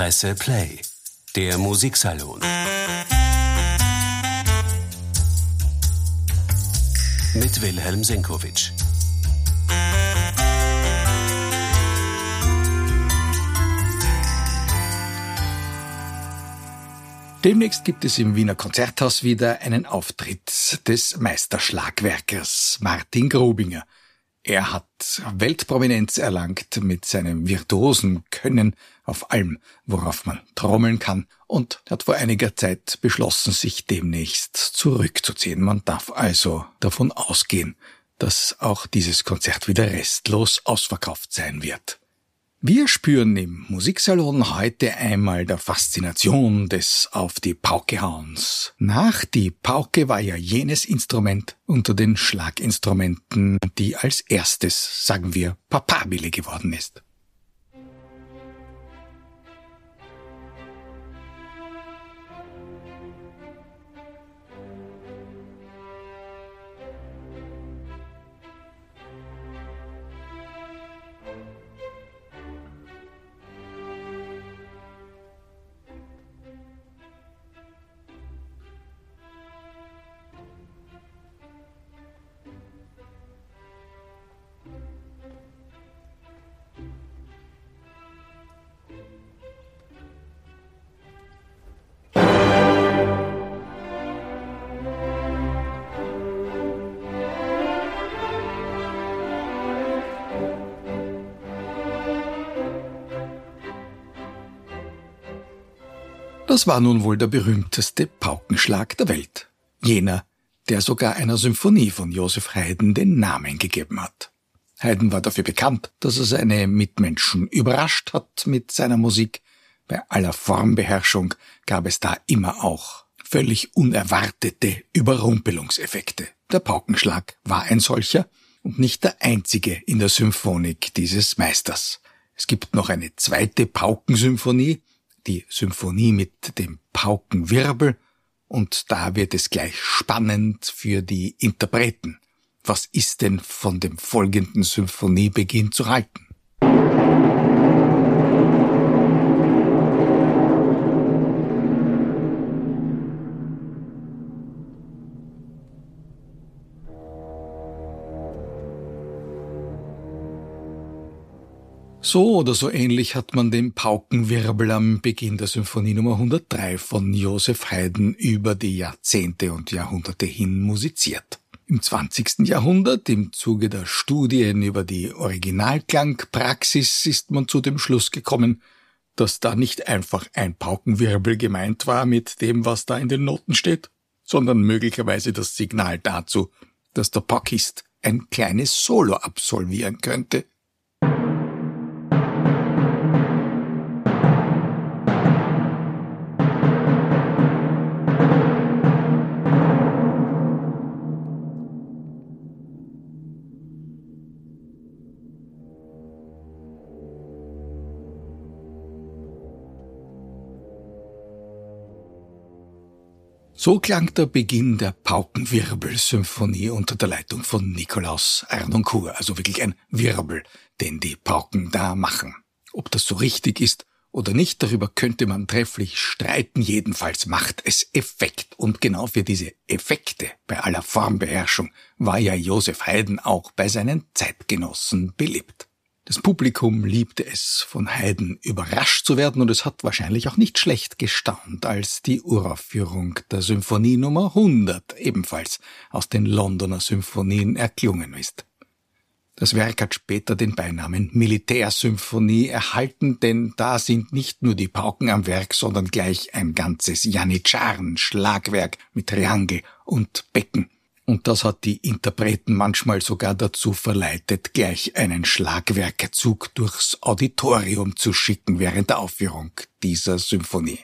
Presse Play, der Musiksalon. Mit Wilhelm Senkowitsch. Demnächst gibt es im Wiener Konzerthaus wieder einen Auftritt des Meisterschlagwerkers Martin Grubinger. Er hat Weltprominenz erlangt mit seinem virtuosen Können auf allem, worauf man trommeln kann, und hat vor einiger Zeit beschlossen, sich demnächst zurückzuziehen. Man darf also davon ausgehen, dass auch dieses Konzert wieder restlos ausverkauft sein wird. Wir spüren im Musiksalon heute einmal der Faszination des Auf die Pauke hauens. Nach die Pauke war ja jenes Instrument unter den Schlaginstrumenten, die als erstes, sagen wir, papabile geworden ist. Das war nun wohl der berühmteste Paukenschlag der Welt. Jener, der sogar einer Symphonie von Joseph Haydn den Namen gegeben hat. Haydn war dafür bekannt, dass er seine Mitmenschen überrascht hat mit seiner Musik. Bei aller Formbeherrschung gab es da immer auch völlig unerwartete Überrumpelungseffekte. Der Paukenschlag war ein solcher und nicht der einzige in der Symphonik dieses Meisters. Es gibt noch eine zweite Paukensymphonie, die Symphonie mit dem Paukenwirbel und da wird es gleich spannend für die Interpreten. Was ist denn von dem folgenden Symphoniebeginn zu halten? So oder so ähnlich hat man den Paukenwirbel am Beginn der Symphonie Nummer 103 von Joseph Haydn über die Jahrzehnte und Jahrhunderte hin musiziert. Im 20. Jahrhundert, im Zuge der Studien über die Originalklangpraxis, ist man zu dem Schluss gekommen, dass da nicht einfach ein Paukenwirbel gemeint war mit dem, was da in den Noten steht, sondern möglicherweise das Signal dazu, dass der Paukist ein kleines Solo absolvieren könnte. So klang der Beginn der Paukenwirbelsymphonie unter der Leitung von Nikolaus Arnoncourt, also wirklich ein Wirbel, den die Pauken da machen. Ob das so richtig ist oder nicht, darüber könnte man trefflich streiten, jedenfalls macht es Effekt. Und genau für diese Effekte bei aller Formbeherrschung war ja Joseph Haydn auch bei seinen Zeitgenossen beliebt. Das Publikum liebte es, von Haydn überrascht zu werden, und es hat wahrscheinlich auch nicht schlecht gestaunt, als die Uraufführung der Symphonie Nummer 100 ebenfalls aus den Londoner Symphonien erklungen ist. Das Werk hat später den Beinamen Militärsymphonie erhalten, denn da sind nicht nur die Pauken am Werk, sondern gleich ein ganzes Janitscharen-Schlagwerk mit Triangel und Becken und das hat die Interpreten manchmal sogar dazu verleitet, gleich einen Schlagwerkezug durchs Auditorium zu schicken während der Aufführung dieser Symphonie.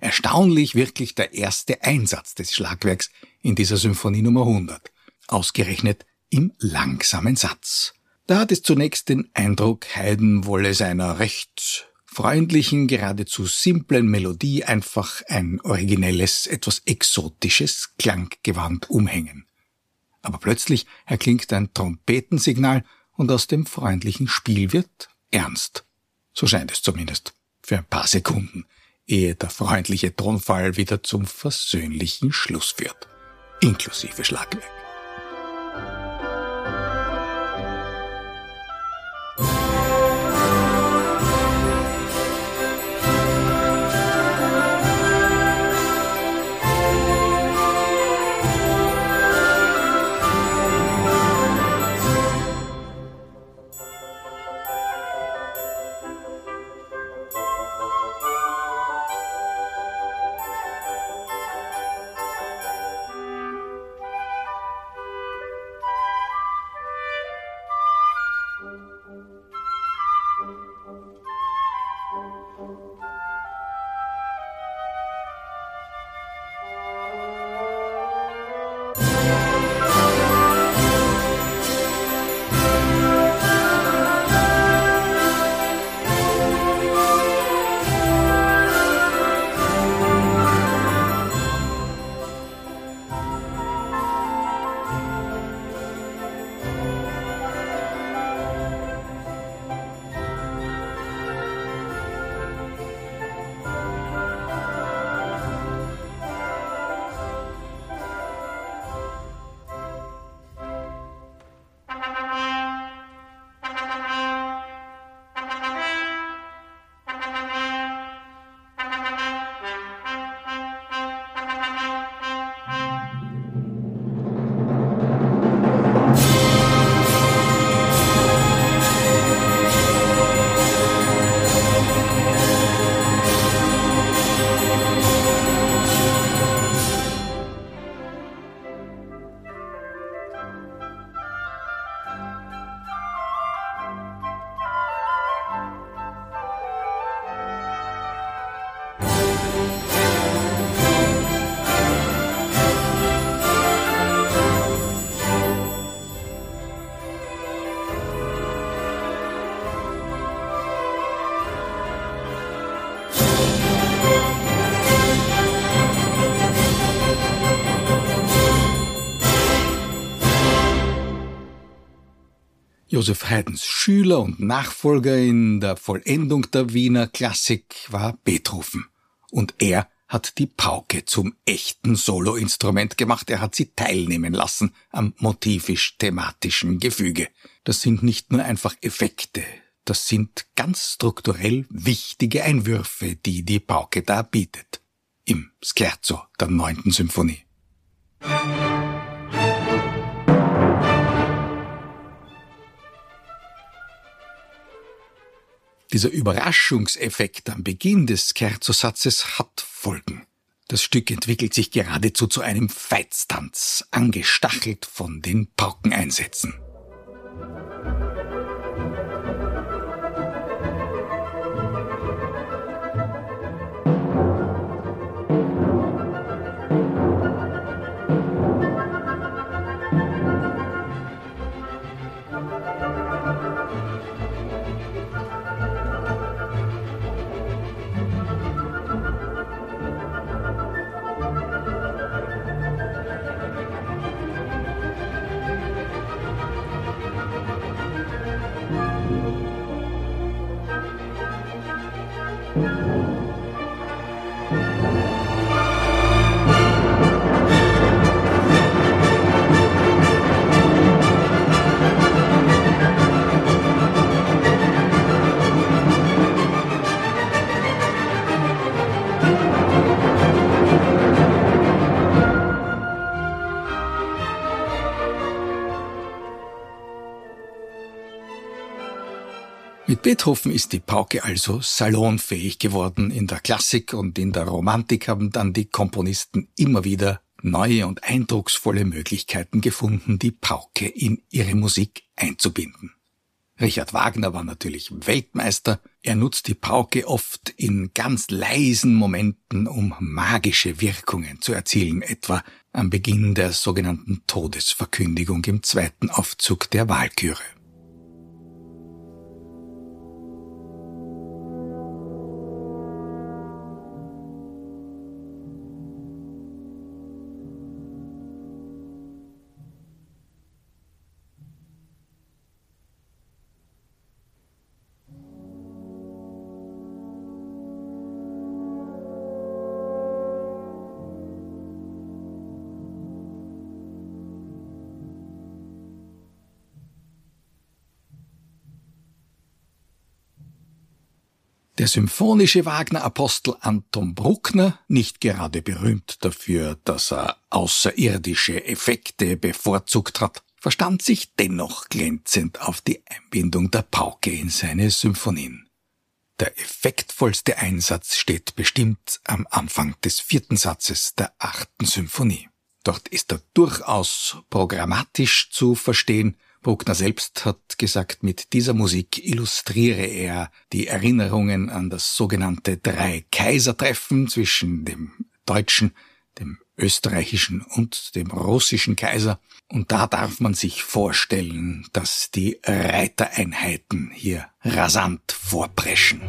Erstaunlich wirklich der erste Einsatz des Schlagwerks in dieser Symphonie Nummer 100, ausgerechnet im langsamen Satz. Da hat es zunächst den Eindruck, Haydn wolle seiner recht freundlichen, geradezu simplen Melodie einfach ein originelles, etwas exotisches Klanggewand umhängen aber plötzlich erklingt ein Trompetensignal und aus dem freundlichen Spiel wird ernst. So scheint es zumindest. für ein paar Sekunden, ehe der freundliche Tonfall wieder zum versöhnlichen Schluss führt, inklusive Schlagwerk. Josef Haydns Schüler und Nachfolger in der Vollendung der Wiener Klassik war Beethoven. Und er hat die Pauke zum echten Soloinstrument gemacht. Er hat sie teilnehmen lassen am motivisch-thematischen Gefüge. Das sind nicht nur einfach Effekte. Das sind ganz strukturell wichtige Einwürfe, die die Pauke da bietet. Im Scherzo der neunten Symphonie. Dieser Überraschungseffekt am Beginn des Scherzo-Satzes hat Folgen. Das Stück entwickelt sich geradezu zu einem Feitstanz, angestachelt von den Paukeneinsätzen. Mit Beethoven ist die Pauke also salonfähig geworden. In der Klassik und in der Romantik haben dann die Komponisten immer wieder neue und eindrucksvolle Möglichkeiten gefunden, die Pauke in ihre Musik einzubinden. Richard Wagner war natürlich Weltmeister. Er nutzt die Pauke oft in ganz leisen Momenten, um magische Wirkungen zu erzielen, etwa am Beginn der sogenannten Todesverkündigung im zweiten Aufzug der Walküre. Der symphonische Wagner-Apostel Anton Bruckner, nicht gerade berühmt dafür, dass er außerirdische Effekte bevorzugt hat, verstand sich dennoch glänzend auf die Einbindung der Pauke in seine Symphonien. Der effektvollste Einsatz steht bestimmt am Anfang des vierten Satzes der achten Symphonie. Dort ist er durchaus programmatisch zu verstehen. Bruckner selbst hat gesagt, mit dieser Musik illustriere er die Erinnerungen an das sogenannte Drei-Kaiser-Treffen zwischen dem deutschen, dem österreichischen und dem russischen Kaiser. Und da darf man sich vorstellen, dass die Reitereinheiten hier rasant vorpreschen.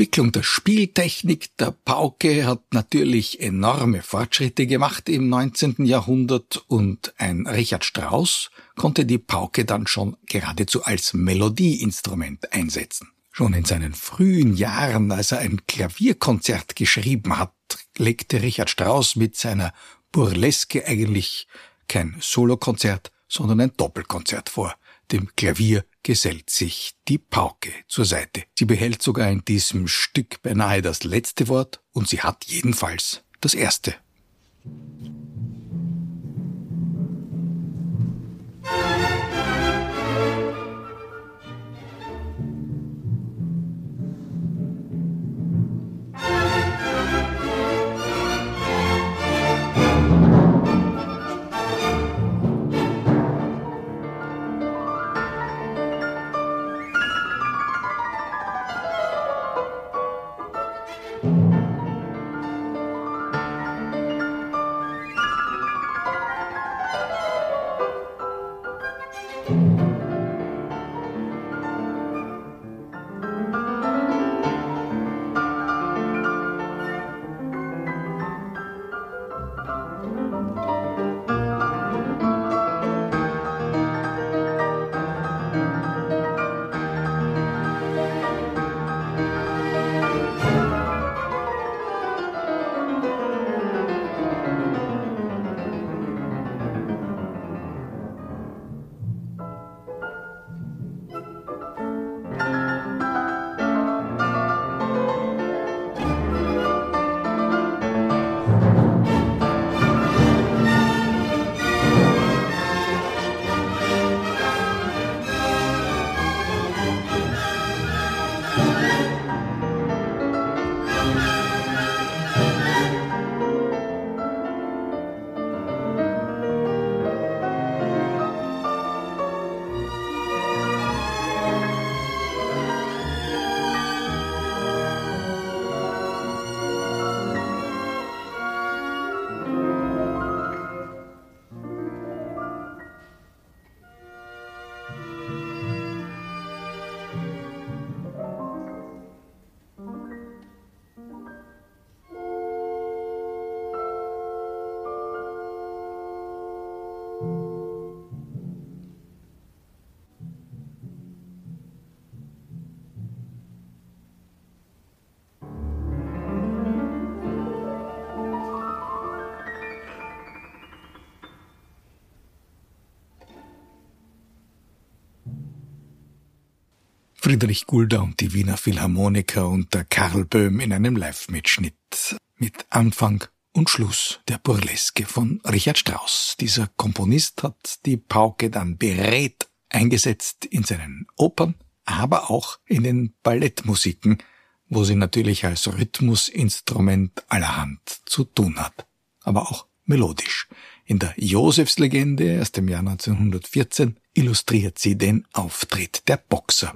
Entwicklung der Spieltechnik der Pauke hat natürlich enorme Fortschritte gemacht im 19. Jahrhundert und ein Richard Strauss konnte die Pauke dann schon geradezu als Melodieinstrument einsetzen. Schon in seinen frühen Jahren, als er ein Klavierkonzert geschrieben hat, legte Richard Strauss mit seiner Burleske eigentlich kein Solokonzert, sondern ein Doppelkonzert vor. Dem Klavier gesellt sich die Pauke zur Seite. Sie behält sogar in diesem Stück beinahe das letzte Wort und sie hat jedenfalls das erste. Friedrich Gulda und die Wiener Philharmoniker unter Karl Böhm in einem Live-Mitschnitt mit Anfang und Schluss der Burleske von Richard Strauss. Dieser Komponist hat die Pauke dann berät eingesetzt in seinen Opern, aber auch in den Ballettmusiken, wo sie natürlich als Rhythmusinstrument allerhand zu tun hat, aber auch melodisch. In der Josefslegende aus dem Jahr 1914 illustriert sie den Auftritt der Boxer.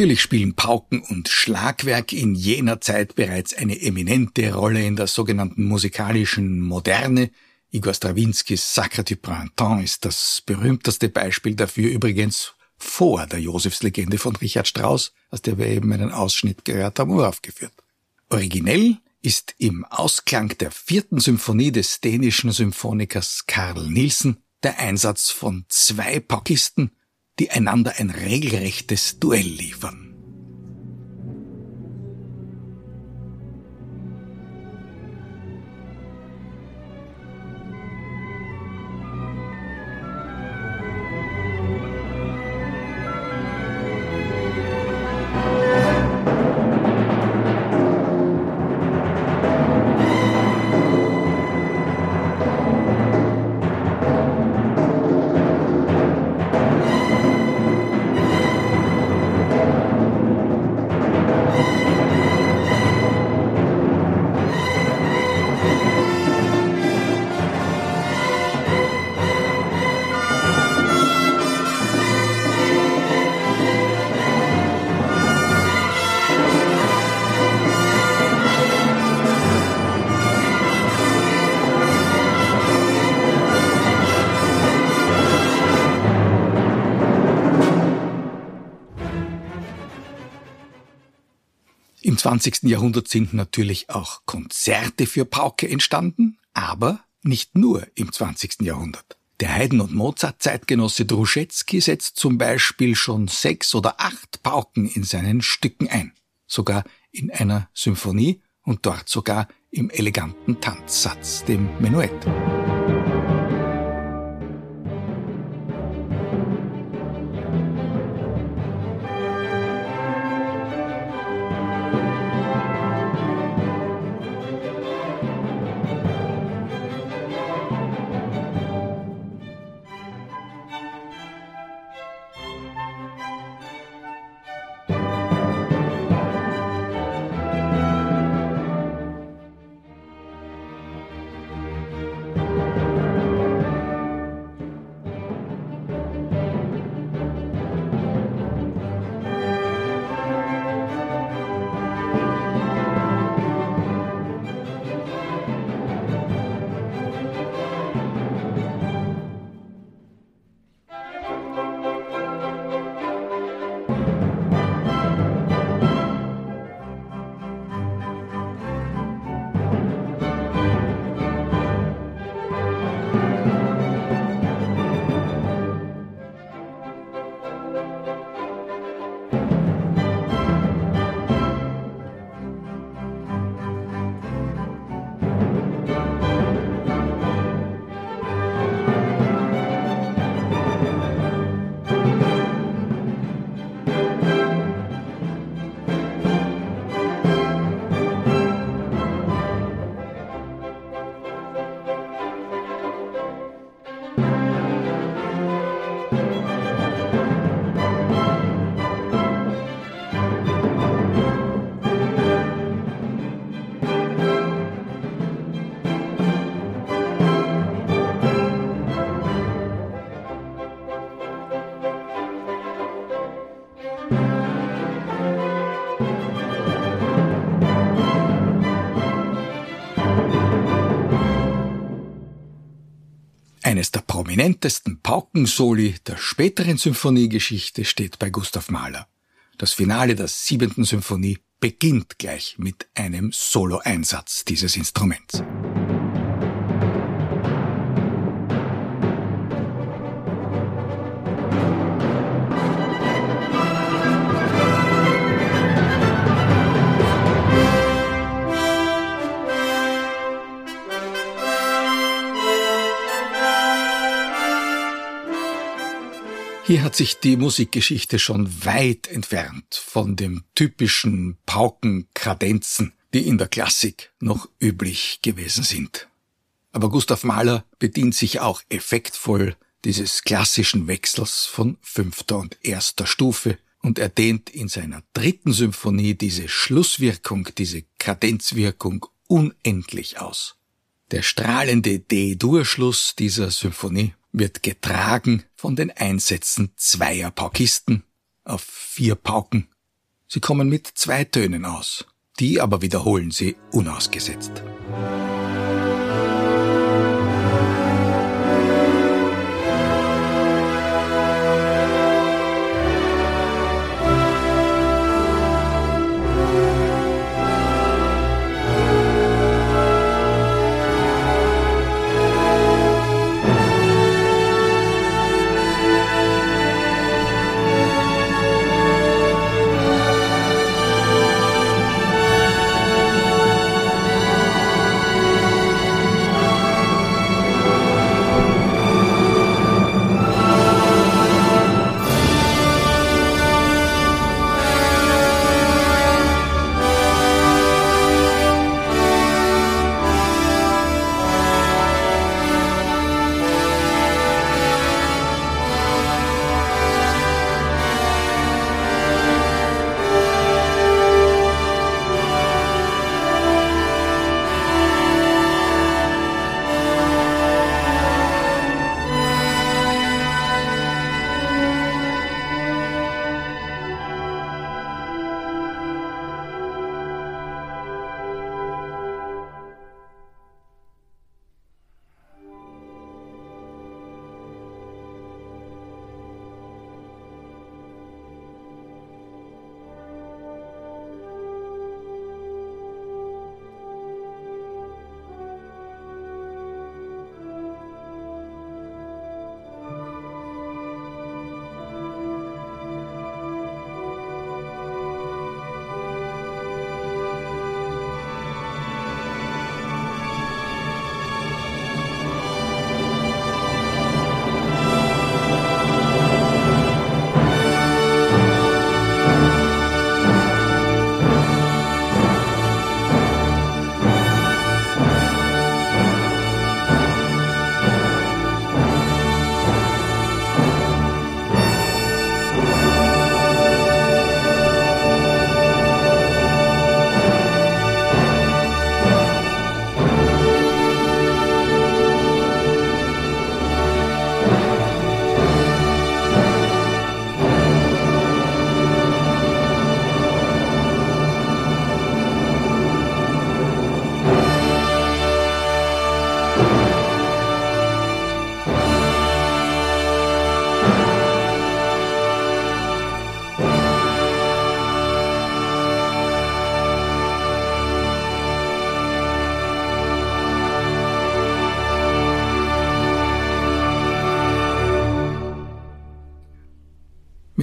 Natürlich spielen Pauken und Schlagwerk in jener Zeit bereits eine eminente Rolle in der sogenannten musikalischen Moderne. Igor Strawinskys Sacre du Printemps ist das berühmteste Beispiel dafür übrigens vor der Josefslegende von Richard Strauss, aus der wir eben einen Ausschnitt gehört haben, uraufgeführt. Originell ist im Ausklang der vierten Symphonie des dänischen Symphonikers Karl Nielsen der Einsatz von zwei Paukisten, die einander ein regelrechtes Duell liefern. 20. Jahrhundert sind natürlich auch Konzerte für Pauke entstanden, aber nicht nur im 20. Jahrhundert. Der Haydn- und Mozart-Zeitgenosse Druschetsky setzt zum Beispiel schon sechs oder acht Pauken in seinen Stücken ein, sogar in einer Symphonie und dort sogar im eleganten Tanzsatz, dem Menuett. Prominentesten Paukensoli der späteren Symphoniegeschichte steht bei Gustav Mahler. Das Finale der siebenten Symphonie beginnt gleich mit einem Solo-Einsatz dieses Instruments. Hier hat sich die Musikgeschichte schon weit entfernt von dem typischen Paukenkradenzen, die in der Klassik noch üblich gewesen sind. Aber Gustav Mahler bedient sich auch effektvoll dieses klassischen Wechsels von fünfter und erster Stufe und er dehnt in seiner dritten Symphonie diese Schlusswirkung, diese Kadenzwirkung unendlich aus. Der strahlende D-Dur-Schluss dieser Symphonie wird getragen von den Einsätzen zweier Paukisten auf vier Pauken. Sie kommen mit zwei Tönen aus. Die aber wiederholen sie unausgesetzt.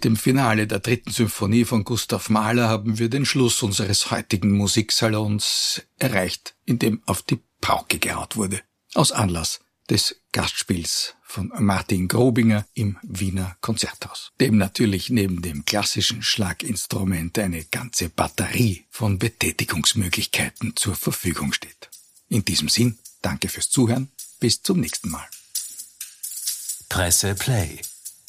Mit dem Finale der dritten Symphonie von Gustav Mahler haben wir den Schluss unseres heutigen Musiksalons erreicht, in dem auf die Pauke gehaut wurde. Aus Anlass des Gastspiels von Martin Grobinger im Wiener Konzerthaus, dem natürlich neben dem klassischen Schlaginstrument eine ganze Batterie von Betätigungsmöglichkeiten zur Verfügung steht. In diesem Sinn, danke fürs Zuhören, bis zum nächsten Mal. Presse Play